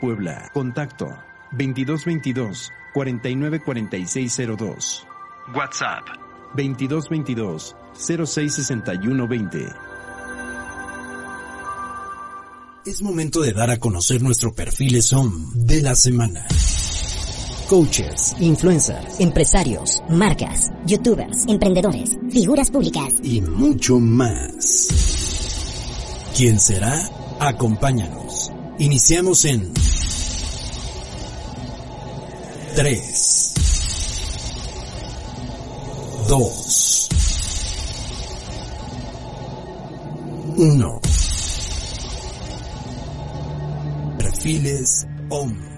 Puebla. Contacto 2222 494602. WhatsApp 2222 066120. Es momento de dar a conocer nuestro perfil SOM de la semana. Coaches, influencers, empresarios, marcas, youtubers, emprendedores, figuras públicas y mucho más. ¿Quién será? Acompáñanos. Iniciamos en 3, 2, 1. Perfiles OM.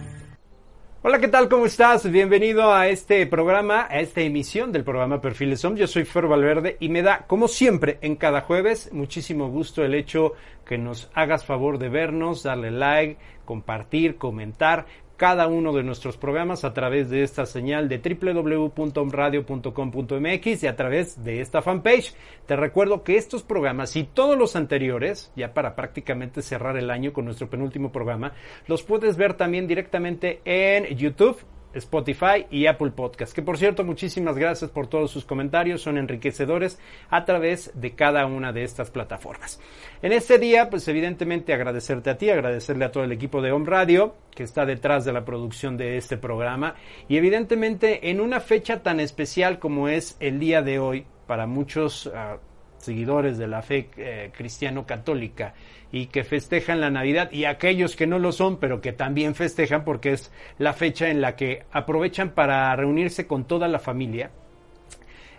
Hola, ¿qué tal? ¿Cómo estás? Bienvenido a este programa, a esta emisión del programa Perfiles OM. Yo soy Fer Valverde y me da, como siempre, en cada jueves, muchísimo gusto el hecho que nos hagas favor de vernos, darle like, compartir, comentar cada uno de nuestros programas a través de esta señal de www.omradio.com.mx y a través de esta fanpage. Te recuerdo que estos programas y todos los anteriores, ya para prácticamente cerrar el año con nuestro penúltimo programa, los puedes ver también directamente en YouTube Spotify y Apple Podcast. Que por cierto, muchísimas gracias por todos sus comentarios, son enriquecedores a través de cada una de estas plataformas. En este día, pues evidentemente agradecerte a ti, agradecerle a todo el equipo de Home Radio que está detrás de la producción de este programa y evidentemente en una fecha tan especial como es el día de hoy para muchos uh, seguidores de la fe eh, cristiano-católica y que festejan la Navidad y aquellos que no lo son, pero que también festejan porque es la fecha en la que aprovechan para reunirse con toda la familia.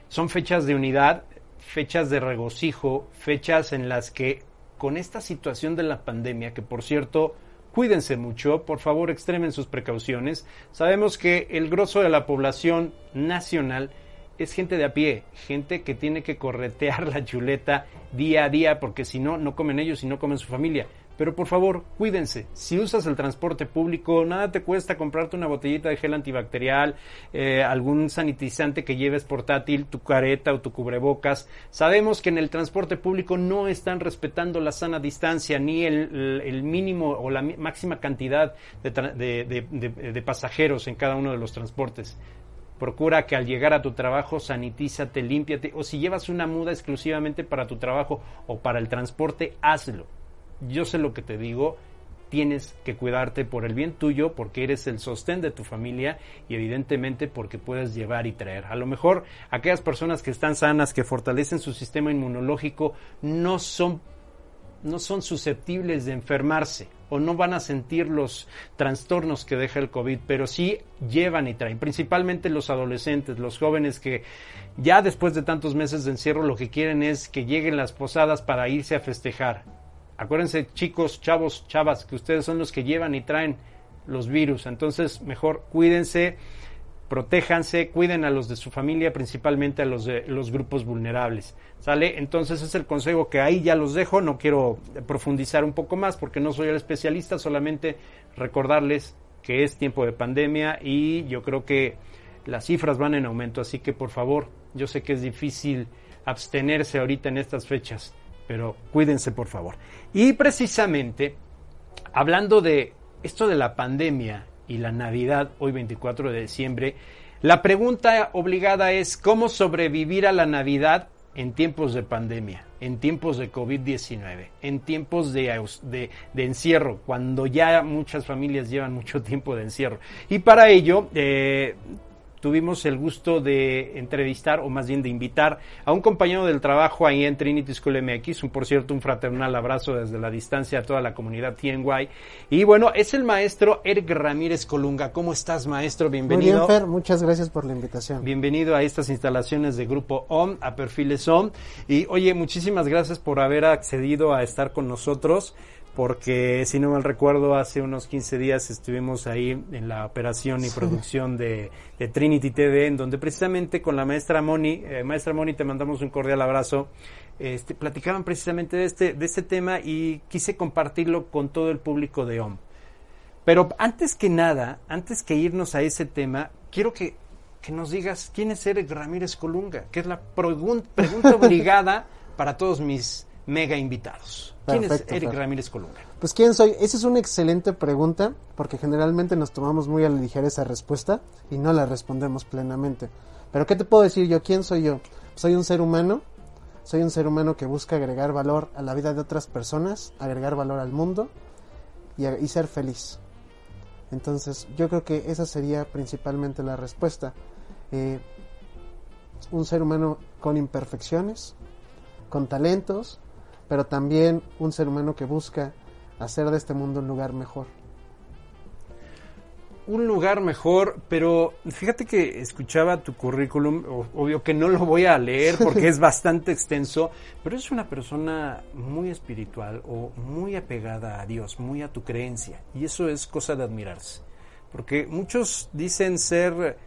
Son fechas de unidad, fechas de regocijo, fechas en las que con esta situación de la pandemia, que por cierto, cuídense mucho, por favor extremen sus precauciones. Sabemos que el grosso de la población nacional es gente de a pie, gente que tiene que corretear la chuleta día a día porque si no, no comen ellos y no comen su familia. Pero por favor, cuídense. Si usas el transporte público, nada te cuesta comprarte una botellita de gel antibacterial, eh, algún sanitizante que lleves portátil, tu careta o tu cubrebocas. Sabemos que en el transporte público no están respetando la sana distancia ni el, mínimo o la máxima cantidad de, de pasajeros en cada uno de los transportes. Procura que al llegar a tu trabajo sanitízate, límpiate o si llevas una muda exclusivamente para tu trabajo o para el transporte, hazlo. Yo sé lo que te digo, tienes que cuidarte por el bien tuyo, porque eres el sostén de tu familia y evidentemente porque puedes llevar y traer. A lo mejor aquellas personas que están sanas, que fortalecen su sistema inmunológico, no son no son susceptibles de enfermarse o no van a sentir los trastornos que deja el COVID, pero sí llevan y traen, principalmente los adolescentes, los jóvenes que ya después de tantos meses de encierro lo que quieren es que lleguen las posadas para irse a festejar. Acuérdense chicos, chavos, chavas, que ustedes son los que llevan y traen los virus, entonces mejor cuídense protéjanse, cuiden a los de su familia, principalmente a los de los grupos vulnerables. ¿Sale? Entonces es el consejo que ahí ya los dejo, no quiero profundizar un poco más porque no soy el especialista, solamente recordarles que es tiempo de pandemia y yo creo que las cifras van en aumento, así que por favor, yo sé que es difícil abstenerse ahorita en estas fechas, pero cuídense por favor. Y precisamente, hablando de esto de la pandemia y la Navidad, hoy 24 de diciembre, la pregunta obligada es cómo sobrevivir a la Navidad en tiempos de pandemia, en tiempos de COVID-19, en tiempos de, de, encierro, cuando ya muchas familias llevan mucho tiempo de encierro. Y para ello, eh, tuvimos el gusto de entrevistar, o más bien de invitar, a un compañero del trabajo ahí en Trinity School MX, un, por cierto, un fraternal abrazo desde la distancia a toda la comunidad TNY. Y bueno, es el maestro Eric Ramírez Colunga. ¿Cómo estás, maestro? Bienvenido. Muy bien, Fer, muchas gracias por la invitación. Bienvenido a estas instalaciones de Grupo OM, a Perfiles OM. Y oye, muchísimas gracias por haber accedido a estar con nosotros porque si no mal recuerdo, hace unos 15 días estuvimos ahí en la operación y producción de, Trinity TV, en donde precisamente con la maestra Moni, eh, maestra Moni, te mandamos un cordial abrazo, este, platicaban precisamente de este, de este tema y quise compartirlo con todo el público de OM. Pero antes que nada, antes que irnos a ese tema, quiero que, que nos digas quién es Eric Ramírez Colunga, que es la pregunta obligada para todos mis mega invitados. ¿Quién es Eric Ramírez Colunga? Pues quién soy, esa es una excelente pregunta porque generalmente nos tomamos muy a la ligera esa respuesta y no la respondemos plenamente. Pero ¿qué te puedo decir yo? ¿Quién soy yo? Soy un ser humano, soy un ser humano que busca agregar valor a la vida de otras personas, agregar valor al mundo y, ser feliz. Entonces yo creo que esa sería principalmente la respuesta. Eh, un ser humano con imperfecciones, con talentos, pero también un ser humano que busca hacer de este mundo un lugar mejor. Un lugar mejor, pero fíjate que escuchaba tu currículum, obvio que no lo voy a leer porque es bastante extenso, pero es una persona muy espiritual o muy apegada a Dios, muy a tu creencia, y eso es cosa de admirarse, porque muchos dicen ser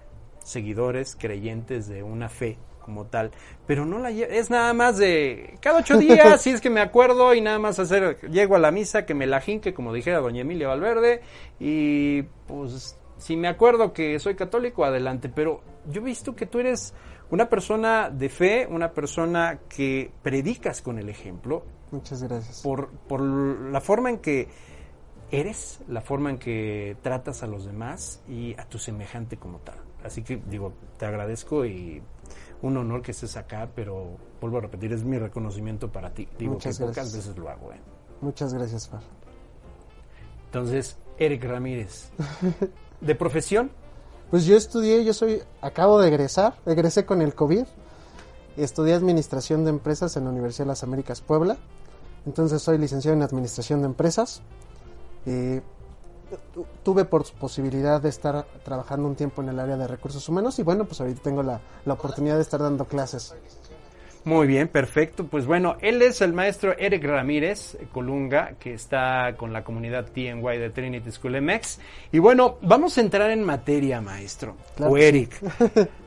seguidores, creyentes de una fe, como tal, pero no la es nada más de cada ocho días, si es que me acuerdo y nada más hacer, llego a la misa, que me la jinque, como dijera doña Emilia Valverde, y pues si me acuerdo que soy católico, adelante, pero yo he visto que tú eres una persona de fe, una persona que predicas con el ejemplo. Muchas gracias. Por, por la forma en que eres, la forma en que tratas a los demás y a tu semejante como tal. Así que digo, te agradezco y un honor que estés acá, pero vuelvo a repetir, es mi reconocimiento para ti. Digo que pocas veces lo hago. ¿eh? Muchas gracias, Far. Entonces, Eric Ramírez, ¿de profesión? Pues yo estudié, yo soy, acabo de egresar, egresé con el COVID, estudié Administración de Empresas en la Universidad de las Américas Puebla, entonces soy licenciado en Administración de Empresas. Eh, tuve por posibilidad de estar trabajando un tiempo en el área de recursos humanos y bueno, pues ahorita tengo la, la oportunidad de estar dando clases. Muy bien, perfecto. Pues bueno, él es el maestro Eric Ramírez Colunga, que está con la comunidad TNY de Trinity School MX. Y bueno, vamos a entrar en materia, maestro. o Eric.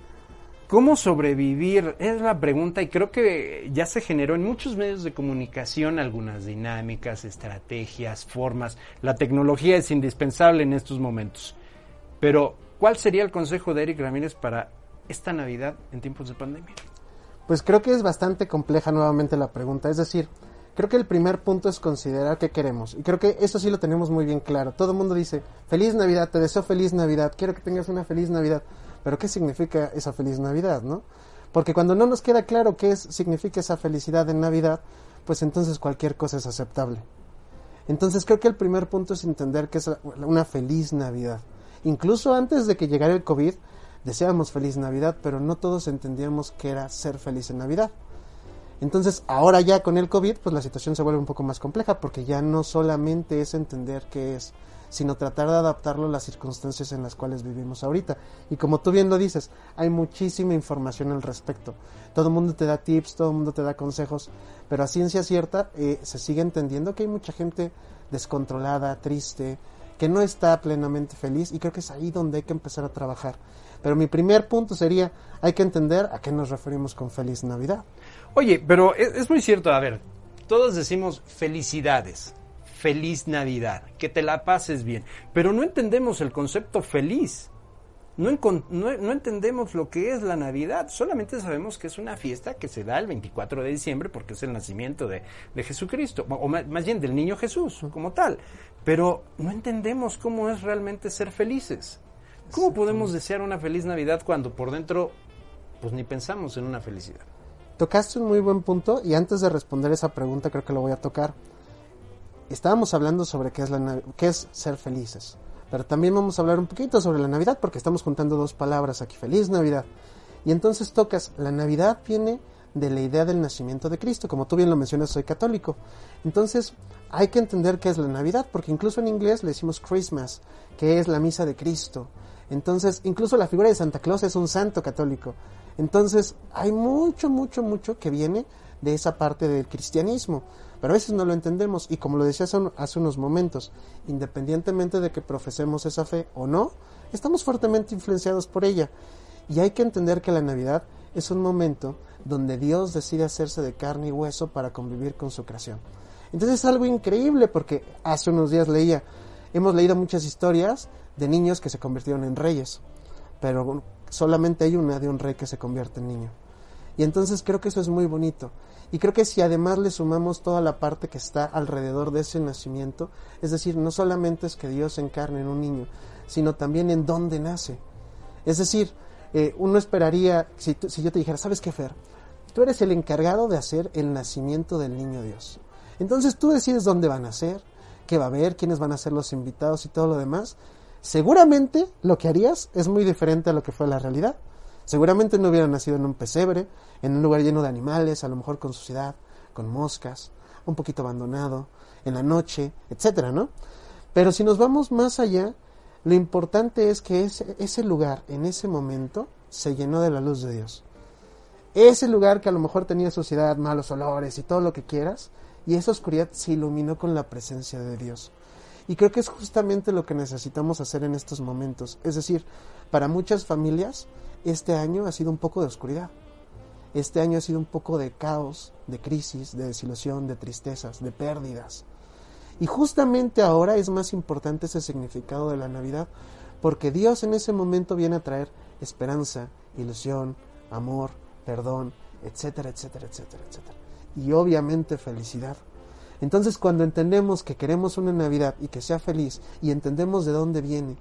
¿Cómo sobrevivir? Es la pregunta y creo que ya se generó en muchos medios de comunicación algunas dinámicas, estrategias, formas. La tecnología es indispensable en estos momentos. Pero, ¿cuál sería el consejo de Eric Ramírez para esta Navidad en tiempos de pandemia? Pues creo que es bastante compleja nuevamente la pregunta. Es decir, creo que el primer punto es considerar qué queremos. Y creo que eso sí lo tenemos muy bien claro. Todo el mundo dice, feliz Navidad, te deseo feliz Navidad, quiero que tengas una feliz Navidad. Pero ¿qué significa esa feliz Navidad, no? Porque cuando no nos queda claro qué es, significa esa felicidad en Navidad, pues entonces cualquier cosa es aceptable. Entonces creo que el primer punto es entender que es una feliz Navidad. Incluso antes de que llegara el COVID, deseábamos feliz Navidad, pero no todos entendíamos qué era ser feliz en Navidad. Entonces, ahora ya con el COVID, pues la situación se vuelve un poco más compleja, porque ya no solamente es entender qué es sino tratar de adaptarlo a las circunstancias en las cuales vivimos ahorita. Y como tú bien lo dices, hay muchísima información al respecto. Todo el mundo te da tips, todo el mundo te da consejos, pero a ciencia cierta eh, se sigue entendiendo que hay mucha gente descontrolada, triste, que no está plenamente feliz y creo que es ahí donde hay que empezar a trabajar. Pero mi primer punto sería, hay que entender a qué nos referimos con feliz Navidad. Oye, pero es, es muy cierto, a ver, todos decimos felicidades, feliz Navidad, que te la pases bien. Pero no entendemos el concepto feliz. No, no, entendemos lo que es la Navidad, solamente sabemos que es una fiesta que se da el 24 de diciembre porque es el nacimiento de, Jesucristo, o más, más, bien del niño Jesús como tal, pero no entendemos cómo es realmente ser felices. ¿Cómo podemos desear una feliz Navidad cuando por dentro pues ni pensamos en una felicidad? Tocaste un muy buen punto y antes de responder esa pregunta creo que lo voy a tocar estábamos hablando sobre qué es, qué es ser felices, pero también vamos a hablar un poquito sobre la Navidad porque estamos juntando dos palabras aquí, feliz Navidad. Y entonces tocas, la Navidad viene de la idea del nacimiento de Cristo, como tú bien lo mencionas, soy católico. Entonces hay que entender qué es la Navidad, porque incluso en inglés le decimos Christmas, que es la misa de Cristo. Entonces, incluso la figura de Santa Claus es un santo católico. Entonces, hay mucho, mucho, mucho que viene de esa parte del cristianismo. Pero a veces no lo entendemos y como lo decía hace unos momentos, independientemente de que profesemos esa fe o no, estamos fuertemente influenciados por ella. Y hay que entender que la Navidad es un momento donde Dios decide hacerse de carne y hueso para convivir con su creación. Entonces es algo increíble porque hace unos días leía, hemos leído muchas historias de niños que se convirtieron en reyes, pero solamente hay una de un rey que se convierte en niño. Y entonces creo que eso es muy bonito. Y creo que si además le sumamos toda la parte que está alrededor de ese nacimiento, es decir, no solamente es que Dios encarne en un niño, sino también en dónde nace. Es decir, eh, uno esperaría, si, si yo te dijera, ¿sabes qué, Fer? Tú eres el encargado de hacer el nacimiento del niño Dios. Entonces tú decides dónde va a nacer, qué va a haber, quiénes van a ser los invitados y todo lo demás. Seguramente lo que harías es muy diferente a lo que fue la realidad. Seguramente no hubiera nacido en un pesebre, en un lugar lleno de animales, a lo mejor con suciedad, con moscas, un poquito abandonado, en la noche, etcétera, ¿no? Pero si nos vamos más allá, lo importante es que ese, ese lugar, en ese momento, se llenó de la luz de Dios. Ese lugar que a lo mejor tenía suciedad, malos olores y todo lo que quieras, y esa oscuridad se iluminó con la presencia de Dios. Y creo que es justamente lo que necesitamos hacer en estos momentos. Es decir, para muchas familias, este año ha sido un poco de oscuridad. Este año ha sido un poco de caos, de crisis, de desilusión, de tristezas, de pérdidas. Y justamente ahora es más importante ese significado de la Navidad, porque Dios en ese momento viene a traer esperanza, ilusión, amor, perdón, etcétera, etcétera, etcétera, etcétera. Y obviamente felicidad. Entonces cuando entendemos que queremos una Navidad y que sea feliz y entendemos de dónde viene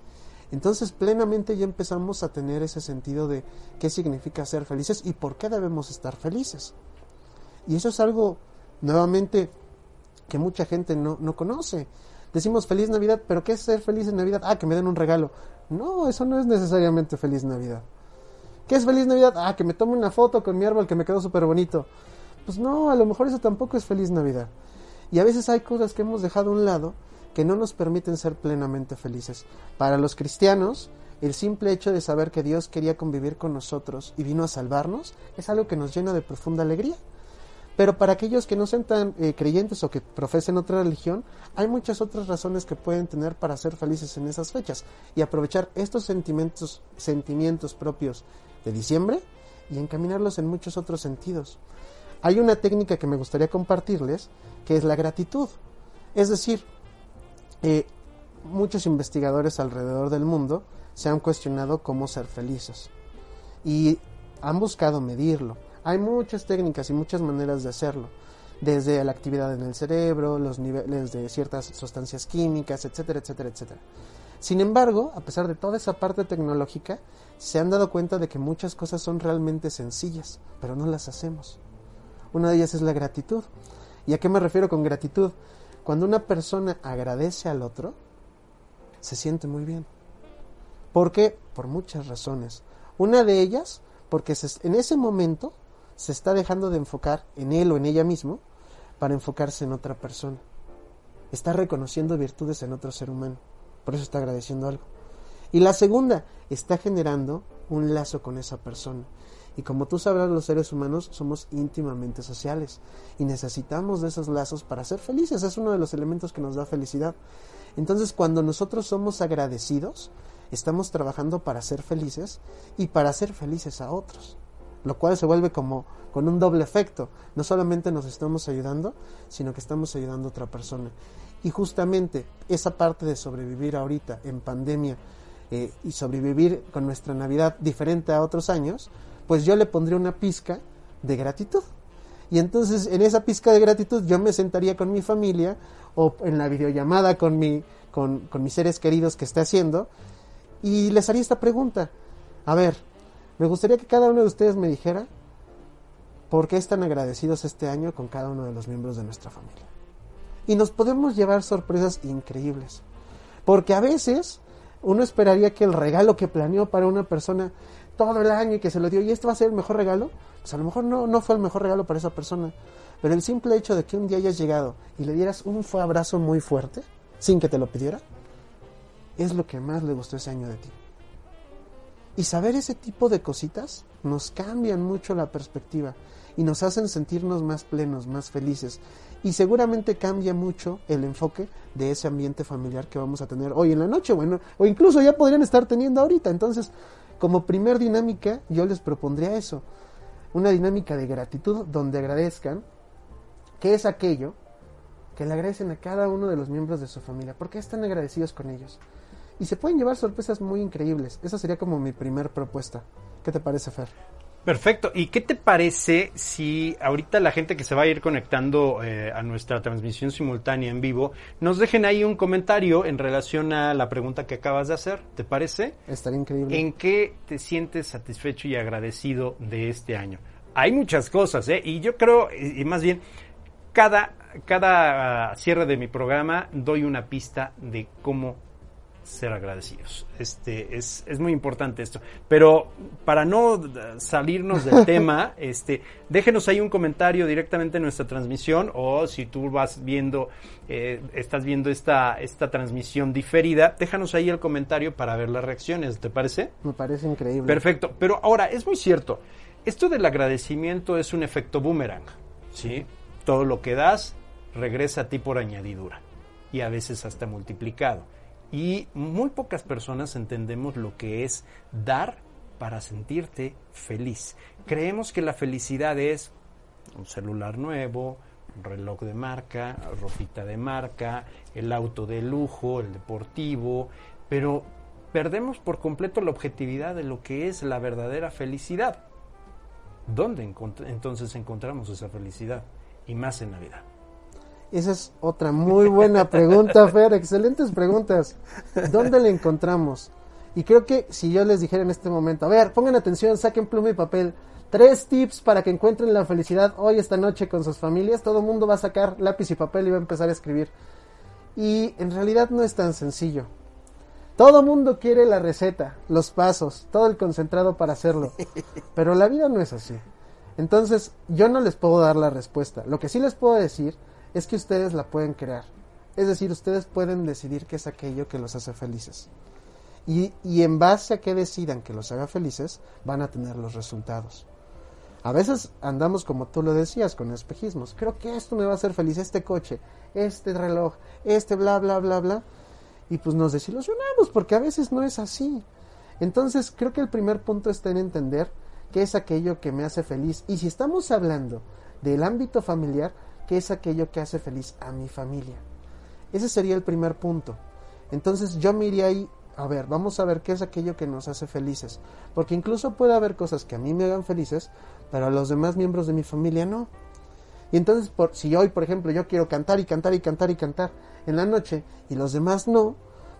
entonces plenamente ya empezamos a tener ese sentido de qué significa ser felices y por qué debemos estar felices. Y eso es algo, nuevamente, que mucha gente no, no conoce. Decimos feliz Navidad, pero ¿qué es ser feliz en Navidad? Ah, que me den un regalo. No, eso no es necesariamente feliz Navidad. ¿Qué es feliz Navidad? Ah, que me tome una foto con mi árbol que me quedó súper bonito. Pues no, a lo mejor eso tampoco es feliz Navidad. Y a veces hay cosas que hemos dejado a un lado que no nos permiten ser plenamente felices. Para los cristianos, el simple hecho de saber que Dios quería convivir con nosotros y vino a salvarnos es algo que nos llena de profunda alegría. Pero para aquellos que no sean tan eh, creyentes o que profesen otra religión, hay muchas otras razones que pueden tener para ser felices en esas fechas y aprovechar estos sentimientos, sentimientos propios de diciembre y encaminarlos en muchos otros sentidos. Hay una técnica que me gustaría compartirles, que es la gratitud. Es decir, eh, muchos investigadores alrededor del mundo se han cuestionado cómo ser felices y han buscado medirlo. Hay muchas técnicas y muchas maneras de hacerlo, desde la actividad en el cerebro, los niveles de ciertas sustancias químicas, etcétera, etcétera, etcétera. Sin embargo, a pesar de toda esa parte tecnológica, se han dado cuenta de que muchas cosas son realmente sencillas, pero no las hacemos. Una de ellas es la gratitud. ¿Y a qué me refiero con gratitud? Cuando una persona agradece al otro, se siente muy bien. ¿Por qué? Por muchas razones. Una de ellas, porque en ese momento se está dejando de enfocar en él o en ella mismo para enfocarse en otra persona. Está reconociendo virtudes en otro ser humano. Por eso está agradeciendo algo. Y la segunda, está generando un lazo con esa persona. Y como tú sabrás, los seres humanos somos íntimamente sociales y necesitamos de esos lazos para ser felices. Es uno de los elementos que nos da felicidad. Entonces, cuando nosotros somos agradecidos, estamos trabajando para ser felices y para hacer felices a otros. Lo cual se vuelve como con un doble efecto. No solamente nos estamos ayudando, sino que estamos ayudando a otra persona. Y justamente esa parte de sobrevivir ahorita en pandemia eh, y sobrevivir con nuestra Navidad diferente a otros años, pues yo le pondría una pizca de gratitud. Y entonces en esa pizca de gratitud yo me sentaría con mi familia o en la videollamada con, mi, con, con mis seres queridos que esté haciendo y les haría esta pregunta. A ver, me gustaría que cada uno de ustedes me dijera por qué están agradecidos este año con cada uno de los miembros de nuestra familia. Y nos podemos llevar sorpresas increíbles. Porque a veces uno esperaría que el regalo que planeó para una persona todo el año y que se lo dio, y este va a ser el mejor regalo, pues a lo mejor no, no fue el mejor regalo para esa persona. Pero el simple hecho de que un día hayas llegado y le dieras un abrazo muy fuerte, sin que te lo pidiera, es lo que más le gustó ese año de ti. Y saber ese tipo de cositas nos cambian mucho la perspectiva y nos hacen sentirnos más plenos, más felices. Y seguramente cambia mucho el enfoque de ese ambiente familiar que vamos a tener hoy en la noche, bueno, o incluso ya podrían estar teniendo ahorita. Entonces, como primer dinámica, yo les propondría eso, una dinámica de gratitud donde agradezcan qué es aquello que le agradecen a cada uno de los miembros de su familia, porque están agradecidos con ellos. Y se pueden llevar sorpresas muy increíbles. Esa sería como mi primer propuesta. ¿Qué te parece, Fer? Perfecto. ¿Y qué te parece si ahorita la gente que se va a ir conectando eh, a nuestra transmisión simultánea en vivo nos dejen ahí un comentario en relación a la pregunta que acabas de hacer? ¿Te parece? Estaría increíble. ¿En qué te sientes satisfecho y agradecido de este año? Hay muchas cosas, ¿eh? Y yo creo, y más bien, cada, cada cierre de mi programa doy una pista de cómo ser agradecidos. Este es, es muy importante esto. Pero para no salirnos del tema, este, déjenos ahí un comentario directamente en nuestra transmisión o si tú vas viendo, eh, estás viendo esta, esta transmisión diferida, déjanos ahí el comentario para ver las reacciones. ¿Te parece? Me parece increíble. Perfecto. Pero ahora, es muy cierto. Esto del agradecimiento es un efecto boomerang. ¿sí? Todo lo que das regresa a ti por añadidura y a veces hasta multiplicado. Y muy pocas personas entendemos lo que es dar para sentirte feliz. Creemos que la felicidad es un celular nuevo, un reloj de marca, ropita de marca, el auto de lujo, el deportivo, pero perdemos por completo la objetividad de lo que es la verdadera felicidad. ¿Dónde entonces encontramos esa felicidad? Y más en Navidad. Esa es otra muy buena pregunta, Fer. Excelentes preguntas. ¿Dónde la encontramos? Y creo que si yo les dijera en este momento, a ver, pongan atención, saquen pluma y papel. Tres tips para que encuentren la felicidad hoy, esta noche con sus familias. Todo el mundo va a sacar lápiz y papel y va a empezar a escribir. Y en realidad no es tan sencillo. Todo mundo quiere la receta, los pasos, todo el concentrado para hacerlo. Pero la vida no es así. Entonces, yo no les puedo dar la respuesta. Lo que sí les puedo decir es que ustedes la pueden crear. Es decir, ustedes pueden decidir qué es aquello que los hace felices. Y, y en base a que decidan que los haga felices, van a tener los resultados. A veces andamos como tú lo decías, con espejismos. Creo que esto me va a hacer feliz, este coche, este reloj, este bla, bla, bla, bla. Y pues nos desilusionamos porque a veces no es así. Entonces creo que el primer punto está en entender qué es aquello que me hace feliz. Y si estamos hablando del ámbito familiar, qué es aquello que hace feliz a mi familia. Ese sería el primer punto. Entonces yo me iría ahí, a ver, vamos a ver qué es aquello que nos hace felices. Porque incluso puede haber cosas que a mí me hagan felices, pero a los demás miembros de mi familia no. Y entonces, por, si hoy, por ejemplo, yo quiero cantar y cantar y cantar y cantar en la noche y los demás no,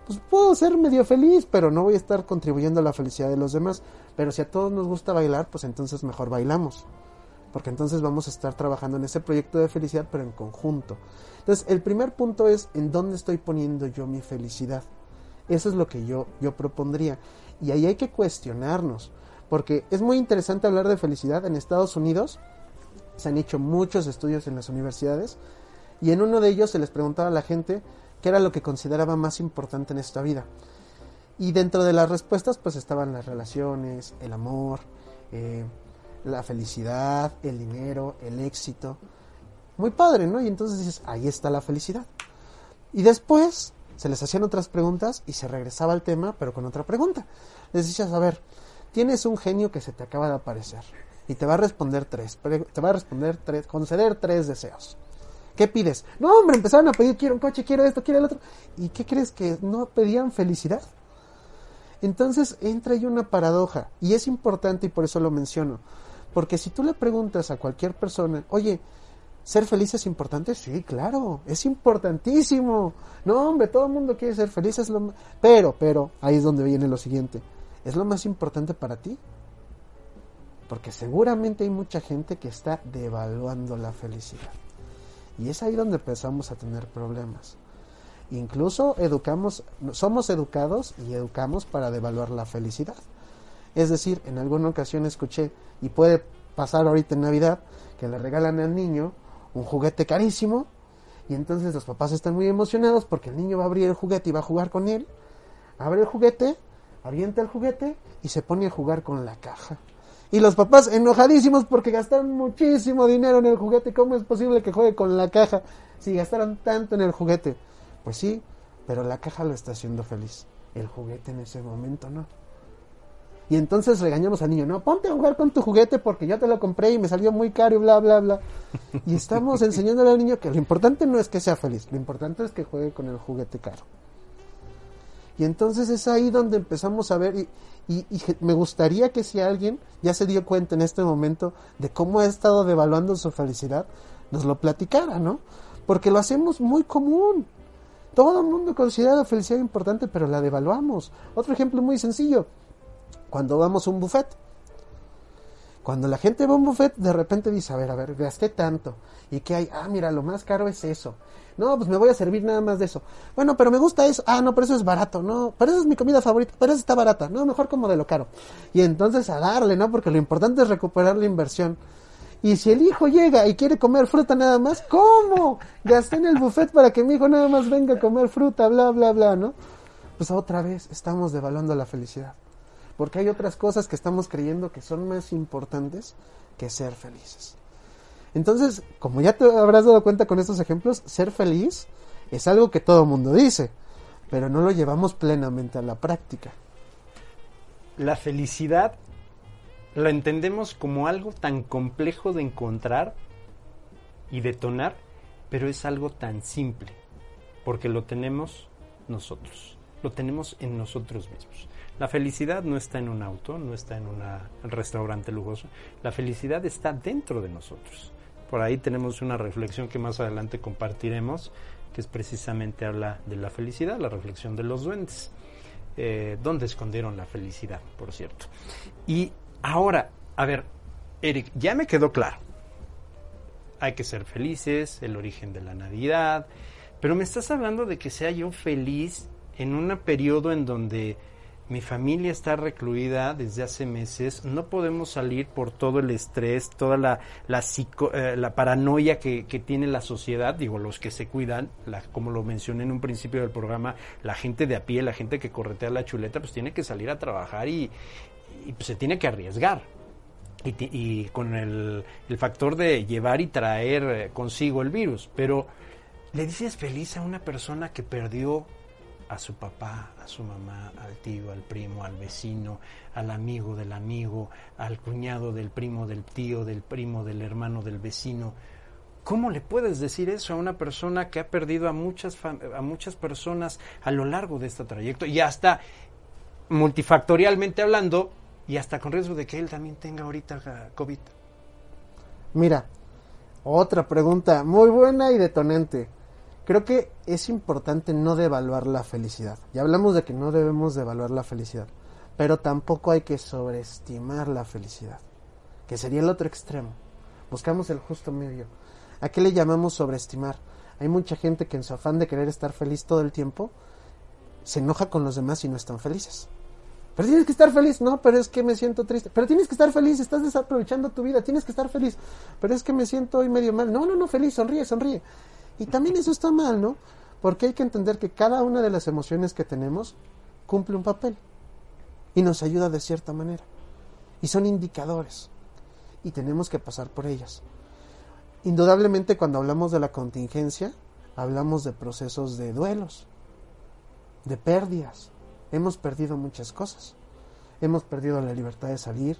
pues puedo ser medio feliz, pero no voy a estar contribuyendo a la felicidad de los demás. Pero si a todos nos gusta bailar, pues entonces mejor bailamos. Porque entonces vamos a estar trabajando en ese proyecto de felicidad, pero en conjunto. Entonces, el primer punto es en dónde estoy poniendo yo mi felicidad. Eso es lo que yo, yo propondría. Y ahí hay que cuestionarnos. Porque es muy interesante hablar de felicidad. En Estados Unidos se han hecho muchos estudios en las universidades. Y en uno de ellos se les preguntaba a la gente qué era lo que consideraba más importante en esta vida. Y dentro de las respuestas pues estaban las relaciones, el amor, eh, la felicidad, el dinero, el éxito. Muy padre, ¿no? Y entonces dices, ahí está la felicidad. Y después se les hacían otras preguntas y se regresaba al tema, pero con otra pregunta. Les decías, a ver, tienes un genio que se te acaba de aparecer y te va a responder tres, te va a responder tres, conceder tres deseos. ¿Qué pides? No, hombre, empezaron a pedir, quiero un coche, quiero esto, quiero el otro. ¿Y qué crees que no pedían felicidad? Entonces entra ahí una paradoja y es importante y por eso lo menciono. Porque si tú le preguntas a cualquier persona, oye, ¿ser feliz es importante? Sí, claro, es importantísimo. No, hombre, todo el mundo quiere ser feliz, es lo Pero, pero, ahí es donde viene lo siguiente. ¿Es lo más importante para ti? Porque seguramente hay mucha gente que está devaluando la felicidad. Y es ahí donde empezamos a tener problemas. Incluso educamos, somos educados y educamos para devaluar la felicidad. Es decir, en alguna ocasión escuché, y puede pasar ahorita en Navidad, que le regalan al niño un juguete carísimo, y entonces los papás están muy emocionados porque el niño va a abrir el juguete y va a jugar con él. Abre el juguete, avienta el juguete y se pone a jugar con la caja. Y los papás enojadísimos porque gastaron muchísimo dinero en el juguete. ¿Cómo es posible que juegue con la caja si gastaron tanto en el juguete? Pues sí, pero la caja lo está haciendo feliz. El juguete en ese momento no. Y entonces regañamos al niño, no, ponte a jugar con tu juguete porque yo te lo compré y me salió muy caro y bla, bla, bla. Y estamos enseñándole al niño que lo importante no es que sea feliz, lo importante es que juegue con el juguete caro. Y entonces es ahí donde empezamos a ver, y, y, me gustaría que si alguien ya se dio cuenta en este momento de cómo ha estado devaluando su felicidad, nos lo platicara, ¿no? Porque lo hacemos muy común. Todo el mundo considera la felicidad importante, pero la devaluamos. Otro ejemplo muy sencillo cuando vamos a un buffet. Cuando la gente va a un buffet, de repente dice, a ver, a ver, gasté tanto. ¿Y qué hay? Ah, mira, lo más caro es eso. No, pues me voy a servir nada más de eso. Bueno, pero me gusta eso. Ah, no, pero eso es barato. No, pero eso es mi comida favorita. Pero eso está barata. No, mejor como de lo caro. Y entonces a darle, ¿no? Porque lo importante es recuperar la inversión. Y si el hijo llega y quiere comer fruta nada más, ¿cómo? Gasté en el buffet para que mi hijo nada más venga a comer fruta, bla, bla, bla, ¿no? Pues otra vez estamos devaluando la felicidad porque hay otras cosas que estamos creyendo que son más importantes que ser felices. Entonces, como ya te habrás dado cuenta con estos ejemplos, ser feliz es algo que todo mundo dice, pero no lo llevamos plenamente a la práctica. La felicidad la entendemos como algo tan complejo de encontrar y detonar, pero es algo tan simple, porque lo tenemos nosotros, lo tenemos en nosotros mismos. La felicidad no está en un auto, no está en un restaurante lujoso. La felicidad está dentro de nosotros. Por ahí tenemos una reflexión que más adelante compartiremos, que es precisamente habla de la felicidad, la reflexión de los duendes. Eh, ¿Dónde escondieron la felicidad, por cierto? Y ahora, a ver, Eric, ya me quedó claro. Hay que ser felices, el origen de la Navidad, pero me estás hablando de que sea yo feliz en un periodo en donde mi familia está recluida desde hace meses, no podemos salir por todo el estrés, toda la, la, eh, la paranoia que, que, tiene la sociedad, digo, los que se cuidan, la, como lo mencioné en un principio del programa, la gente de a pie, la gente que corretea la chuleta, pues tiene que salir a trabajar y, pues, se tiene que arriesgar. Y, y con el, el factor de llevar y traer eh, consigo el virus, pero le dices feliz a una persona que perdió a su papá, a su mamá, al tío, al primo, al vecino, al amigo del amigo, al cuñado del primo del tío, del primo del hermano del vecino. ¿Cómo le puedes decir eso a una persona que ha perdido a muchas, a muchas personas a lo largo de este trayecto y hasta multifactorialmente hablando y hasta con riesgo de que él también tenga ahorita COVID? Mira, otra pregunta muy buena y detonante. Creo que es importante no devaluar la felicidad. Ya hablamos de que no debemos devaluar la felicidad, pero tampoco hay que sobreestimar la felicidad, que sería el otro extremo. Buscamos el justo medio. ¿A qué le llamamos sobreestimar? Hay mucha gente que en su afán de querer estar feliz todo el tiempo se enoja con los demás y no están felices. Pero tienes que estar feliz, no, pero es que me siento triste. Pero tienes que estar feliz, estás desaprovechando tu vida, tienes que estar feliz. Pero es que me siento hoy medio mal. No, no, no, feliz, sonríe, sonríe. Y también eso está mal, ¿no? Porque hay que entender que cada una de las emociones que tenemos cumple un papel y nos ayuda de cierta manera. Y son indicadores y tenemos que pasar por ellas. Indudablemente cuando hablamos de la contingencia, hablamos de procesos de duelos, de pérdidas. Hemos perdido muchas cosas. Hemos perdido la libertad de salir,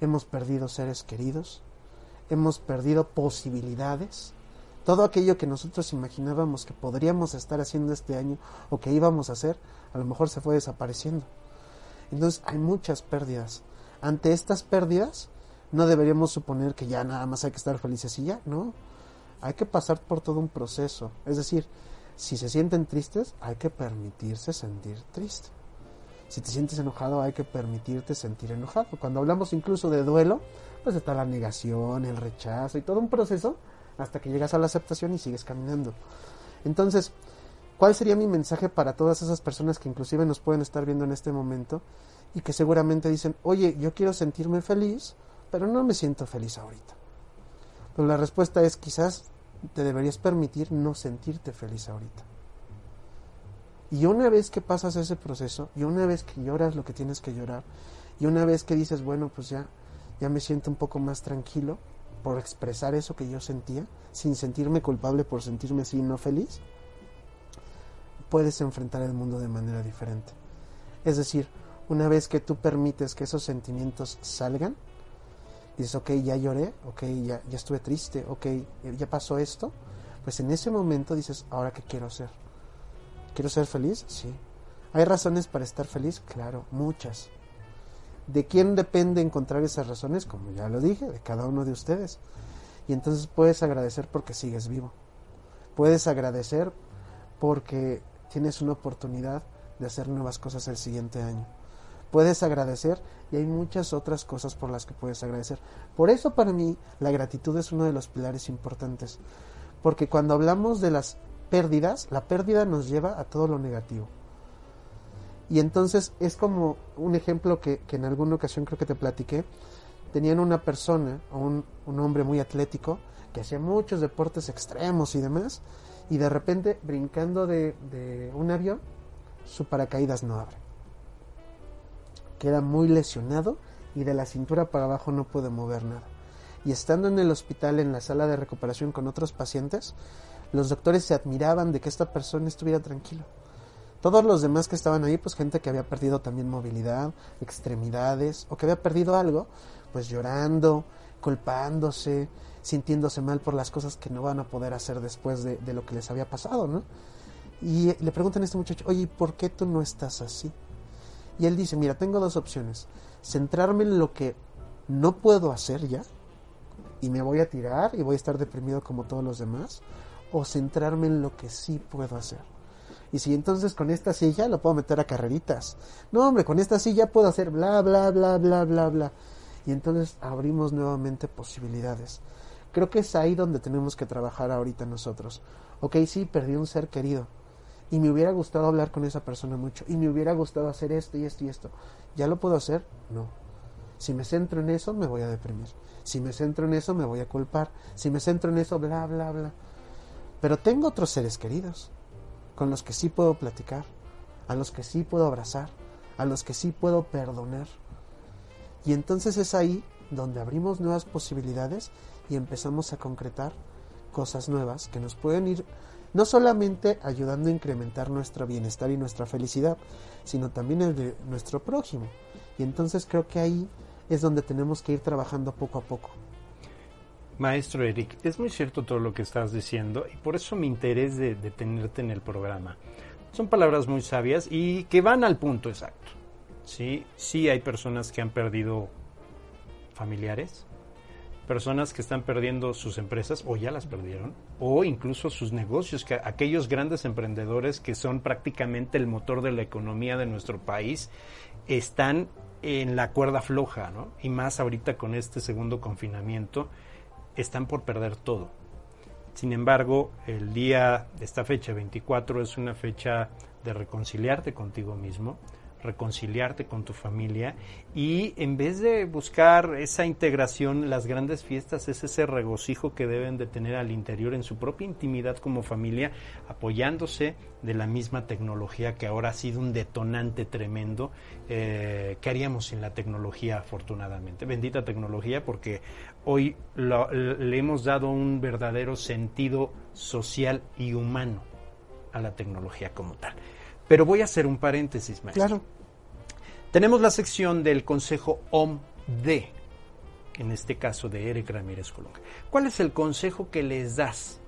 hemos perdido seres queridos, hemos perdido posibilidades todo aquello que nosotros imaginábamos que podríamos estar haciendo este año o que íbamos a hacer, a lo mejor se fue desapareciendo. Entonces hay muchas pérdidas. Ante estas pérdidas, no deberíamos suponer que ya nada más hay que estar felices y ya, ¿no? Hay que pasar por todo un proceso. Es decir, si se sienten tristes, hay que permitirse sentir triste. Si te sientes enojado, hay que permitirte sentir enojado. Cuando hablamos incluso de duelo, pues está la negación, el rechazo y todo un proceso hasta que llegas a la aceptación y sigues caminando. Entonces, ¿cuál sería mi mensaje para todas esas personas que inclusive nos pueden estar viendo en este momento y que seguramente dicen, oye, yo quiero sentirme feliz, pero no me siento feliz ahorita? Pues la respuesta es quizás te deberías permitir no sentirte feliz ahorita. Y una vez que pasas ese proceso, y una vez que lloras lo que tienes que llorar, y una vez que dices, bueno, pues ya, ya me siento un poco más tranquilo, por expresar eso que yo sentía, sin sentirme culpable por sentirme así no feliz, puedes enfrentar el mundo de manera diferente. Es decir, una vez que tú permites que esos sentimientos salgan, dices, ok, ya lloré, ok, ya, ya estuve triste, ok, ya pasó esto, pues en ese momento dices, ahora qué quiero hacer. ¿Quiero ser feliz? Sí. ¿Hay razones para estar feliz? Claro, muchas. ¿De quién depende encontrar esas razones? Como ya lo dije, de cada uno de ustedes. Y entonces puedes agradecer porque sigues vivo. Puedes agradecer porque tienes una oportunidad de hacer nuevas cosas el siguiente año. Puedes agradecer y hay muchas otras cosas por las que puedes agradecer. Por eso para mí la gratitud es uno de los pilares importantes. Porque cuando hablamos de las pérdidas, la pérdida nos lleva a todo lo negativo. Y entonces es como un ejemplo que, en alguna ocasión creo que te platiqué. Tenían una persona, un, un hombre muy atlético, que hacía muchos deportes extremos y demás, y de repente, brincando de, de un avión, su paracaídas no abre. Queda muy lesionado y de la cintura para abajo no puede mover nada. Y estando en el hospital, en la sala de recuperación con otros pacientes, los doctores se admiraban de que esta persona estuviera tranquilo. Todos los demás que estaban ahí, pues gente que había perdido también movilidad, extremidades, o que había perdido algo, pues llorando, culpándose, sintiéndose mal por las cosas que no van a poder hacer después de, lo que les había pasado, ¿no? Y le preguntan a este muchacho, oye, ¿por qué tú no estás así? Y él dice, mira, tengo dos opciones. Centrarme en lo que no puedo hacer ya, y me voy a tirar y voy a estar deprimido como todos los demás, o centrarme en lo que sí puedo hacer. Y si entonces con esta silla lo puedo meter a carreritas. No, hombre, con esta silla puedo hacer bla, bla, bla, bla, bla, bla. Y entonces abrimos nuevamente posibilidades. Creo que es ahí donde tenemos que trabajar ahorita nosotros. Ok, sí, perdí un ser querido. Y me hubiera gustado hablar con esa persona mucho. Y me hubiera gustado hacer esto y esto y esto. ¿Ya lo puedo hacer? No. Si me centro en eso, me voy a deprimir. Si me centro en eso, me voy a culpar. Si me centro en eso, bla, bla, bla. Pero tengo otros seres queridos con los que sí puedo platicar, a los que sí puedo abrazar, a los que sí puedo perdonar. Y entonces es ahí donde abrimos nuevas posibilidades y empezamos a concretar cosas nuevas que nos pueden ir no solamente ayudando a incrementar nuestro bienestar y nuestra felicidad, sino también el de nuestro prójimo. Y entonces creo que ahí es donde tenemos que ir trabajando poco a poco. Maestro Eric, es muy cierto todo lo que estás diciendo y por eso mi interés de, de tenerte en el programa. Son palabras muy sabias y que van al punto exacto. Sí, sí hay personas que han perdido familiares, personas que están perdiendo sus empresas o ya las perdieron, o incluso sus negocios, que aquellos grandes emprendedores que son prácticamente el motor de la economía de nuestro país, están en la cuerda floja, ¿no? Y más ahorita con este segundo confinamiento, están por perder todo. Sin embargo, el día de esta fecha, 24, es una fecha de reconciliarte contigo mismo, reconciliarte con tu familia y en vez de buscar esa integración, las grandes fiestas es ese regocijo que deben de tener al interior en su propia intimidad como familia, apoyándose de la misma tecnología que ahora ha sido un detonante tremendo. Eh, ¿Qué haríamos sin la tecnología afortunadamente? Bendita tecnología porque hoy lo, le hemos dado un verdadero sentido social y humano a la tecnología como tal. Pero voy a hacer un paréntesis, maestro. Claro. Tenemos la sección del Consejo OMD, en este caso de Eric Ramírez Colunga. ¿Cuál es el consejo que les das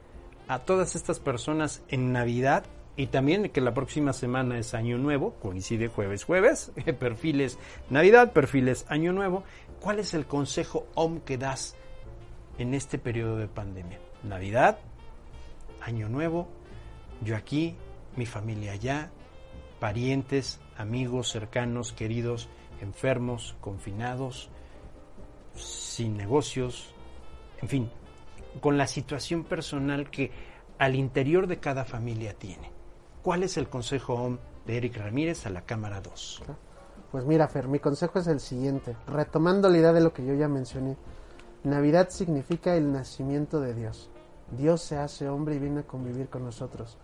a todas estas personas en Navidad y también que la próxima semana es Año Nuevo, coincide jueves jueves, perfiles Navidad, perfiles Año Nuevo. ¿Cuál es el consejo OM que das en este periodo de pandemia? Navidad, Año Nuevo, yo aquí, mi familia allá, parientes, amigos, cercanos, queridos, enfermos, confinados, sin negocios, en fin, con la situación personal que al interior de cada familia tiene. ¿Cuál es el consejo de Eric Ramírez a la Cámara 2? Pues mira, Fer, mi consejo es el siguiente. Retomando la idea de lo que yo ya mencioné, Navidad significa el nacimiento de Dios. Dios se hace hombre y viene a convivir con nosotros.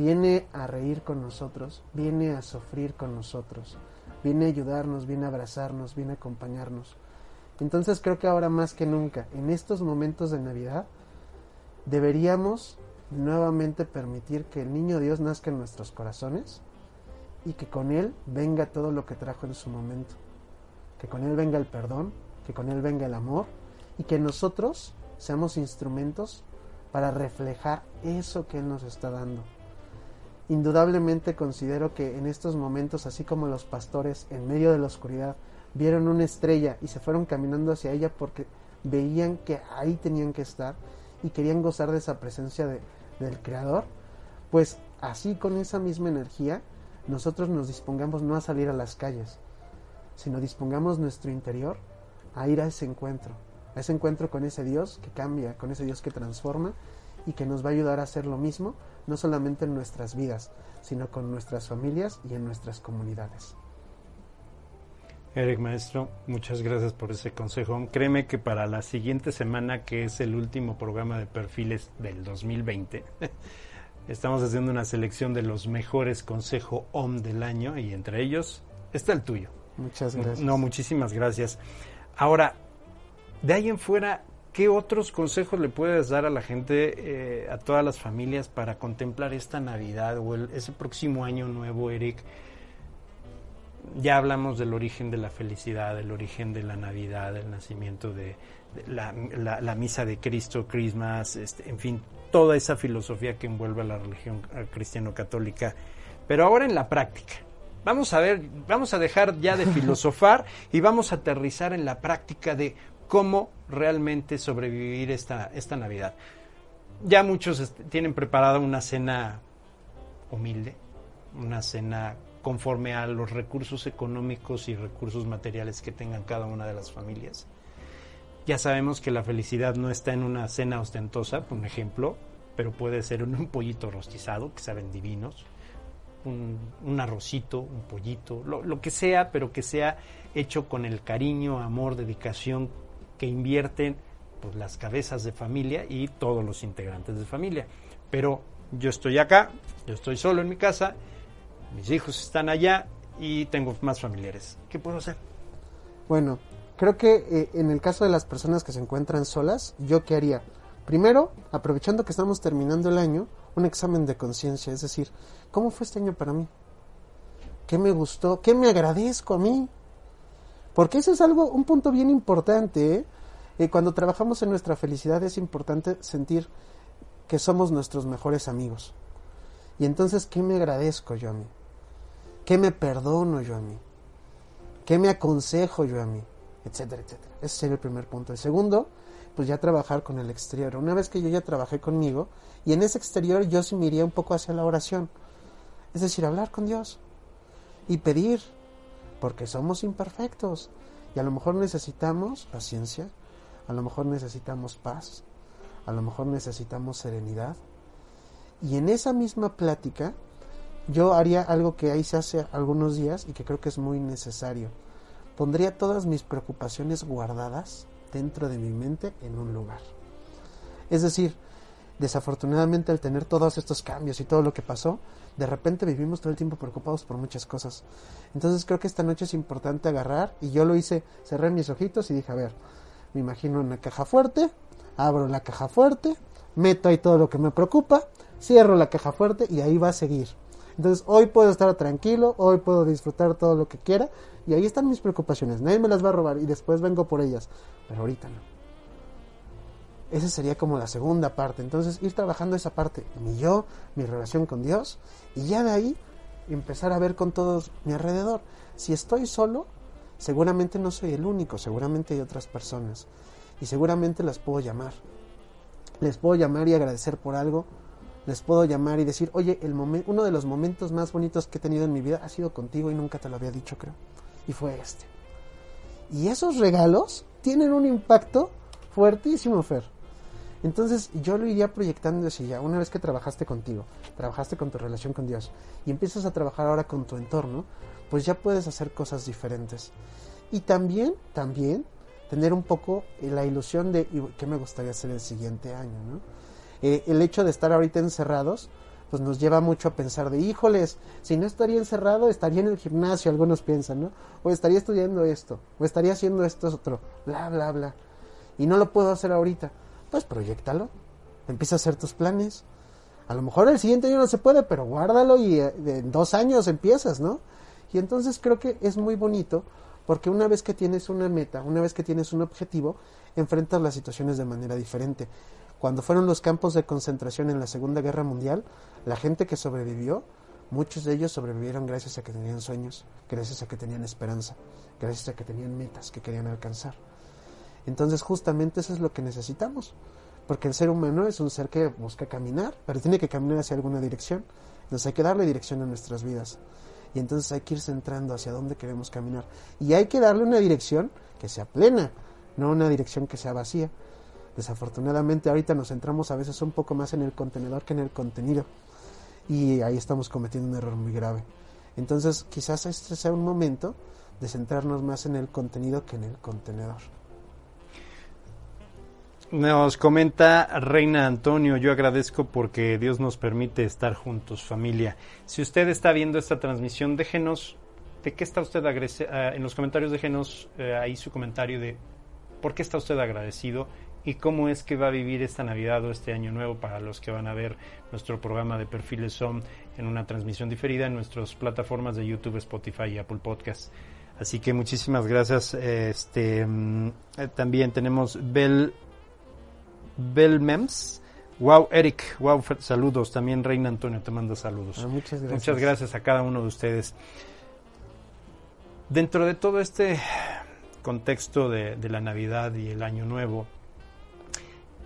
Viene a reír con nosotros, viene a sufrir con nosotros, viene a ayudarnos, viene a abrazarnos, viene a acompañarnos. Entonces creo que ahora más que nunca, en estos momentos de Navidad, deberíamos nuevamente permitir que el niño Dios nazca en nuestros corazones y que con él venga todo lo que trajo en su momento. Que con él venga el perdón, que con él venga el amor y que nosotros seamos instrumentos para reflejar eso que él nos está dando. Indudablemente considero que en estos momentos, así como los pastores en medio de la oscuridad vieron una estrella y se fueron caminando hacia ella porque veían que ahí tenían que estar y querían gozar de esa presencia de, del Creador, pues así con esa misma energía nosotros nos dispongamos no a salir a las calles, sino dispongamos nuestro interior a ir a ese encuentro, a ese encuentro con ese Dios que cambia, con ese Dios que transforma y que nos va a ayudar a hacer lo mismo, no solamente en nuestras vidas, sino con nuestras familias y en nuestras comunidades. Eric Maestro, muchas gracias por ese consejo. Créeme que para la siguiente semana, que es el último programa de perfiles del 2020, estamos haciendo una selección de los mejores consejos OM del año y entre ellos está el tuyo. Muchas gracias. No, muchísimas gracias. Ahora, de ahí en fuera, ¿qué otros consejos le puedes dar a la gente, eh, a todas las familias para contemplar esta Navidad o el, ese próximo año nuevo, Eric? ya hablamos del origen de la felicidad, del origen de la Navidad, del nacimiento de, de la, la, la, misa de Cristo, Christmas, este, en fin, toda esa filosofía que envuelve a la religión cristiano-católica. Pero ahora en la práctica. Vamos a ver, vamos a dejar ya de filosofar y vamos a aterrizar en la práctica de cómo realmente sobrevivir esta, esta Navidad. Ya muchos tienen preparada una cena humilde, una cena conforme a los recursos económicos y recursos materiales que tengan cada una de las familias. Ya sabemos que la felicidad no está en una cena ostentosa, por ejemplo, pero puede ser en un pollito rostizado, que saben divinos, un, un arrocito, un pollito, lo, que sea, pero que sea hecho con el cariño, amor, dedicación que invierten pues, las cabezas de familia y todos los integrantes de familia. Pero yo estoy acá, yo estoy solo en mi casa, mis hijos están allá y tengo más familiares. ¿Qué puedo hacer? Bueno, creo que eh, en el caso de las personas que se encuentran solas, ¿yo qué haría? Primero, aprovechando que estamos terminando el año, un examen de conciencia, es decir, ¿cómo fue este año para mí? ¿Qué me gustó? ¿Qué me agradezco a mí? Porque eso es algo, un punto bien importante. ¿eh? Eh, cuando trabajamos en nuestra felicidad es importante sentir que somos nuestros mejores amigos. Y entonces, ¿qué me agradezco yo a mí? ¿Qué me perdono yo a mí? ¿Qué me aconsejo yo a mí? Etcétera, etcétera. Ese sería el primer punto. El segundo, pues ya trabajar con el exterior. Una vez que yo ya trabajé conmigo, y en ese exterior yo sí me iría un poco hacia la oración. Es decir, hablar con Dios y pedir, porque somos imperfectos. Y a lo mejor necesitamos paciencia, a lo mejor necesitamos paz, a lo mejor necesitamos serenidad. Y en esa misma plática, yo haría algo que ahí se hace algunos días y que creo que es muy necesario. Pondría todas mis preocupaciones guardadas dentro de mi mente en un lugar. Es decir, desafortunadamente al tener todos estos cambios y todo lo que pasó, de repente vivimos todo el tiempo preocupados por muchas cosas. Entonces creo que esta noche es importante agarrar y yo lo hice, cerré mis ojitos y dije, a ver, me imagino una caja fuerte, abro la caja fuerte, meto ahí todo lo que me preocupa, cierro la caja fuerte y ahí va a seguir. Entonces hoy puedo estar tranquilo, hoy puedo disfrutar todo lo que quiera y ahí están mis preocupaciones. Nadie me las va a robar y después vengo por ellas, pero ahorita no. Esa sería como la segunda parte. Entonces ir trabajando esa parte, mi yo, mi relación con Dios y ya de ahí empezar a ver con todos mi alrededor. Si estoy solo, seguramente no soy el único, seguramente hay otras personas y seguramente las puedo llamar. Les puedo llamar y agradecer por algo les puedo llamar y decir, oye, el uno de los momentos más bonitos que he tenido en mi vida ha sido contigo y nunca te lo había dicho, creo. Y fue este. Y esos regalos tienen un impacto fuertísimo, Fer. Entonces yo lo iría proyectando así ya, una vez que trabajaste contigo, trabajaste con tu relación con Dios y empiezas a trabajar ahora con tu entorno, pues ya puedes hacer cosas diferentes. Y también, también, tener un poco la ilusión de qué me gustaría hacer el siguiente año, ¿no? Eh, el hecho de estar ahorita encerrados, pues nos lleva mucho a pensar de, híjoles, si no estaría encerrado, estaría en el gimnasio, algunos piensan, ¿no? O estaría estudiando esto, o estaría haciendo esto otro, bla, bla, bla. Y no lo puedo hacer ahorita. Pues proyectalo, empieza a hacer tus planes. A lo mejor el siguiente año no se puede, pero guárdalo y eh, en dos años empiezas, ¿no? Y entonces creo que es muy bonito porque una vez que tienes una meta, una vez que tienes un objetivo, enfrentas las situaciones de manera diferente. Cuando fueron los campos de concentración en la Segunda Guerra Mundial, la gente que sobrevivió, muchos de ellos sobrevivieron gracias a que tenían sueños, gracias a que tenían esperanza, gracias a que tenían metas que querían alcanzar. Entonces justamente eso es lo que necesitamos, porque el ser humano es un ser que busca caminar, pero tiene que caminar hacia alguna dirección. Entonces hay que darle dirección a nuestras vidas. Y entonces hay que ir centrando hacia dónde queremos caminar. Y hay que darle una dirección que sea plena, no una dirección que sea vacía. Desafortunadamente ahorita nos centramos a veces un poco más en el contenedor que en el contenido y ahí estamos cometiendo un error muy grave. Entonces quizás este sea un momento de centrarnos más en el contenido que en el contenedor. Nos comenta Reina Antonio, yo agradezco porque Dios nos permite estar juntos, familia. Si usted está viendo esta transmisión, déjenos de qué está usted agradecido, ah, en los comentarios déjenos eh, ahí su comentario de por qué está usted agradecido y cómo es que va a vivir esta Navidad o este Año Nuevo para los que van a ver nuestro programa de Perfiles SOM en una transmisión diferida en nuestras plataformas de YouTube, Spotify y Apple Podcasts. Así que muchísimas gracias. Este mm, eh, también tenemos Bel Bel Mems. Wow, Eric, wow, saludos. También Reina Antonio te manda saludos. Ah, muchas gracias. Muchas gracias a cada uno de ustedes. Dentro de todo este contexto de, de la Navidad y el Año Nuevo,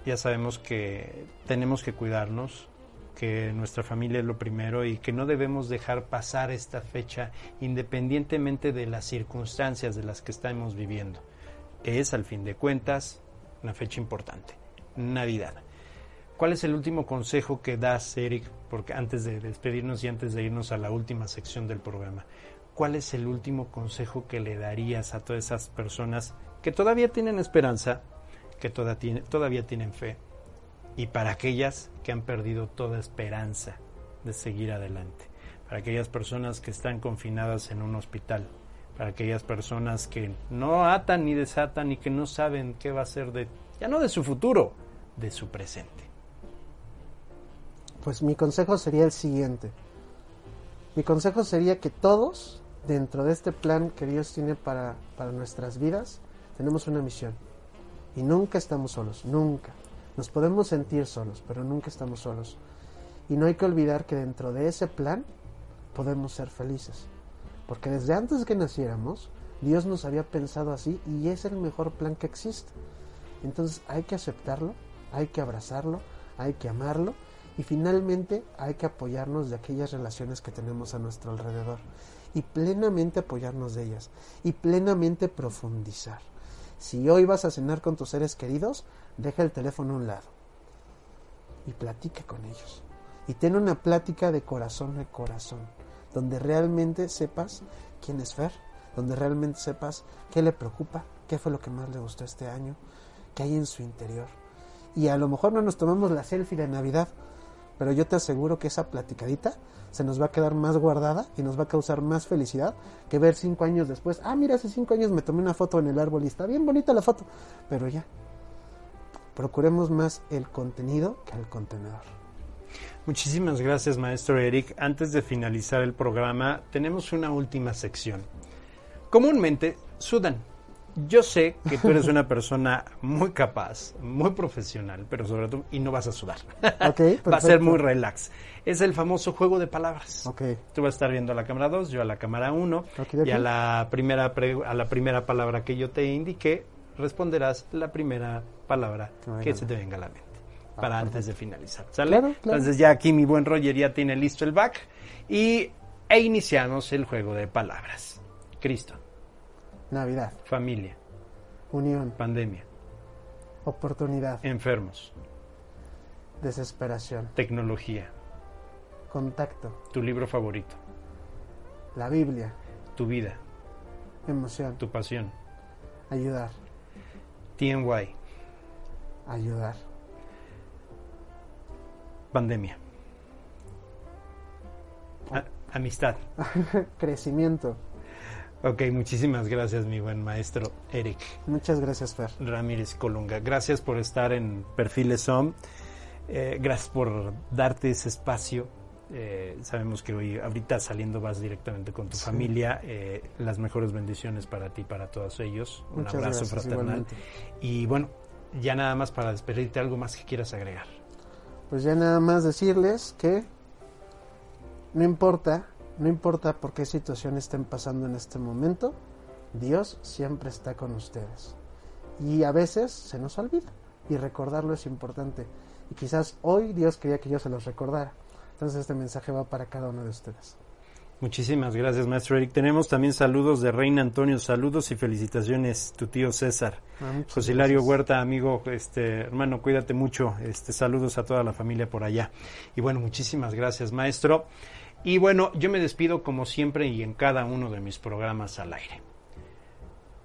ya sabemos que tenemos que cuidarnos, que nuestra familia es lo primero y que no debemos dejar pasar esta fecha independientemente de las circunstancias de las que estamos viviendo. Es, al fin de cuentas, una fecha importante, Navidad. ¿Cuál es el último consejo que das, Eric, porque antes de despedirnos y antes de irnos a la última sección del programa? ¿Cuál es el último consejo que le darías a todas esas personas que todavía tienen esperanza, que todavía tienen fe y para aquellas que han perdido toda esperanza de seguir adelante, para aquellas personas que están confinadas en un hospital, para aquellas personas que no atan ni desatan y que no saben qué va a ser de, ya no de su futuro, de su presente. Pues mi consejo sería el siguiente. Mi consejo sería que todos, dentro de este plan que Dios tiene para, para nuestras vidas, tenemos una misión. Y nunca estamos solos, nunca. Nos podemos sentir solos, pero nunca estamos solos. Y no hay que olvidar que dentro de ese plan podemos ser felices. Porque desde antes que naciéramos, Dios nos había pensado así y es el mejor plan que existe. Entonces hay que aceptarlo, hay que abrazarlo, hay que amarlo y finalmente hay que apoyarnos de aquellas relaciones que tenemos a nuestro alrededor y plenamente apoyarnos de ellas y plenamente profundizar. Si hoy vas a cenar con tus seres queridos, deja el teléfono a un lado y platica con ellos. Y ten una plática de corazón a corazón, donde realmente sepas quién es Fer, donde realmente sepas qué le preocupa, qué fue lo que más le gustó este año, qué hay en su interior. Y a lo mejor no nos tomamos la selfie de Navidad, pero yo te aseguro que esa platicadita se nos va a quedar más guardada y nos va a causar más felicidad que ver cinco años después. Ah, mira, hace cinco años me tomé una foto en el árbol y está bien bonita la foto, pero ya. Procuremos más el contenido que el contenedor. Muchísimas gracias, maestro Eric. Antes de finalizar el programa, tenemos una última sección. Comúnmente sudan yo sé que tú eres una persona muy capaz, muy profesional, pero sobre todo, y no vas a sudar. Okay, Va a ser muy relax. Es el famoso juego de palabras. Okay. Tú vas a estar viendo a la cámara 2, yo a la cámara 1, y a la, primera a la primera palabra que yo te indique, responderás la primera palabra que se te venga a la mente. Ah, para antes de finalizar. ¿Sale? Entonces ya aquí mi buen Roger ya tiene listo el back y e iniciamos el juego de palabras. Cristo. Navidad. Familia. Unión. Pandemia. Oportunidad. Enfermos. Desesperación. Tecnología. Contacto. Tu libro favorito. La Biblia. Tu vida. Emoción. Tu pasión. Ayudar. TNY. Ayudar. Pandemia. amistad. Crecimiento. Ok, muchísimas gracias, mi buen maestro Eric. Muchas gracias, Fer. Ramírez Colunga. Gracias por estar en Perfiles SOM. Eh, gracias por darte ese espacio. Eh, sabemos que hoy, ahorita saliendo, vas directamente con tu familia. Eh, las mejores bendiciones para ti y para todos ellos. Un abrazo fraternal. Y bueno, ya nada más para despedirte, algo más que quieras agregar. Pues ya nada más decirles que no importa no importa por qué situación estén pasando en este momento, Dios siempre está con ustedes. Y a veces se nos olvida y recordarlo es importante. Y quizás hoy Dios quería que yo se los recordara. Entonces este mensaje va para cada uno de ustedes. Muchísimas gracias, maestro Eric. Tenemos también saludos de Reina Antonio, saludos y felicitaciones, tu tío César. Ah, José Hilario Huerta, amigo, este hermano, cuídate mucho. Este saludos a toda la familia por allá. Y bueno, muchísimas gracias, maestro. Y bueno, yo me despido como siempre y en cada uno de mis programas al aire.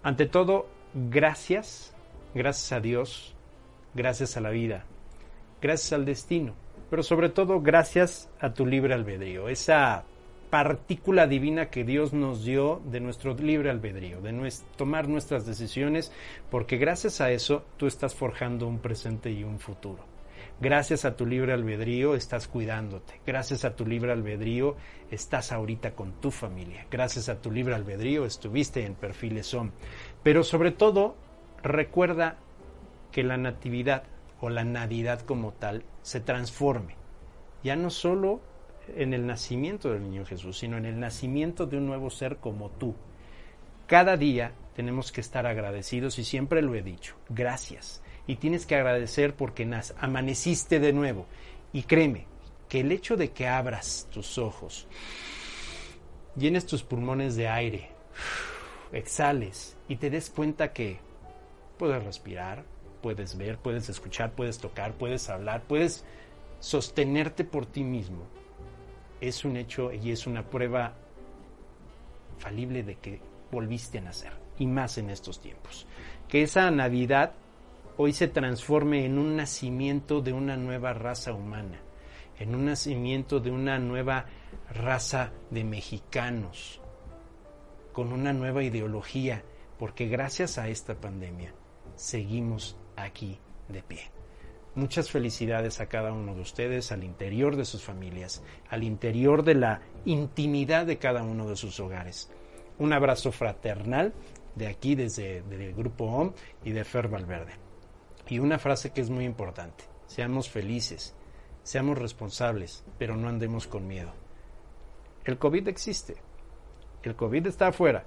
Ante todo, gracias, gracias a Dios, gracias a la vida, gracias al destino, pero sobre todo gracias a tu libre albedrío, esa partícula divina que Dios nos dio de nuestro libre albedrío, de tomar nuestras decisiones, porque gracias a eso tú estás forjando un presente y un futuro. Gracias a tu libre albedrío estás cuidándote. Gracias a tu libre albedrío estás ahorita con tu familia. Gracias a tu libre albedrío estuviste en perfiles son. Pero sobre todo, recuerda que la natividad o la navidad como tal se transforme. Ya no solo en el nacimiento del niño Jesús, sino en el nacimiento de un nuevo ser como tú. Cada día tenemos que estar agradecidos y siempre lo he dicho. Gracias y tienes que agradecer porque amaneciste de nuevo. Y créeme que el hecho de que abras tus ojos, llenes tus pulmones de aire, exhales y te des cuenta que puedes respirar, puedes ver, puedes escuchar, puedes tocar, puedes hablar, puedes sostenerte por ti mismo, es un hecho y es una prueba falible de que volviste a nacer, y más en estos tiempos. Que esa Navidad hoy se transforme en un nacimiento de una nueva raza humana, en un nacimiento de una nueva raza de mexicanos, con una nueva ideología, porque gracias a esta pandemia seguimos aquí de pie. Muchas felicidades a cada uno de ustedes, al interior de sus familias, al interior de la intimidad de cada uno de sus hogares. Un abrazo fraternal de aquí desde el Grupo OM y de Fer Valverde. Y una frase que es muy importante, seamos felices, seamos responsables, pero no andemos con miedo. El COVID existe, el COVID está afuera,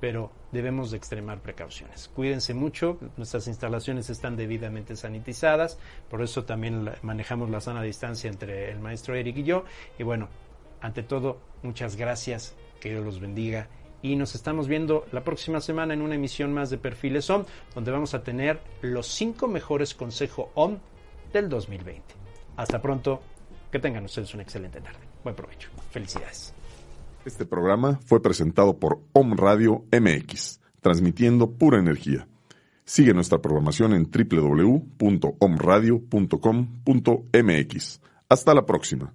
pero debemos de extremar precauciones. Cuídense mucho, nuestras instalaciones están debidamente sanitizadas, por eso también manejamos la sana distancia entre el maestro Eric y yo. Y bueno, ante todo, muchas gracias, que Dios los bendiga. Y nos estamos viendo la próxima semana en una emisión más de Perfiles OM, donde vamos a tener los cinco mejores consejos OM del 2020. Hasta pronto, que tengan ustedes una excelente tarde. Buen provecho. Felicidades. Este programa fue presentado por Om Radio MX, transmitiendo pura energía. Sigue nuestra programación en www.omradio.com.mx. Hasta la próxima.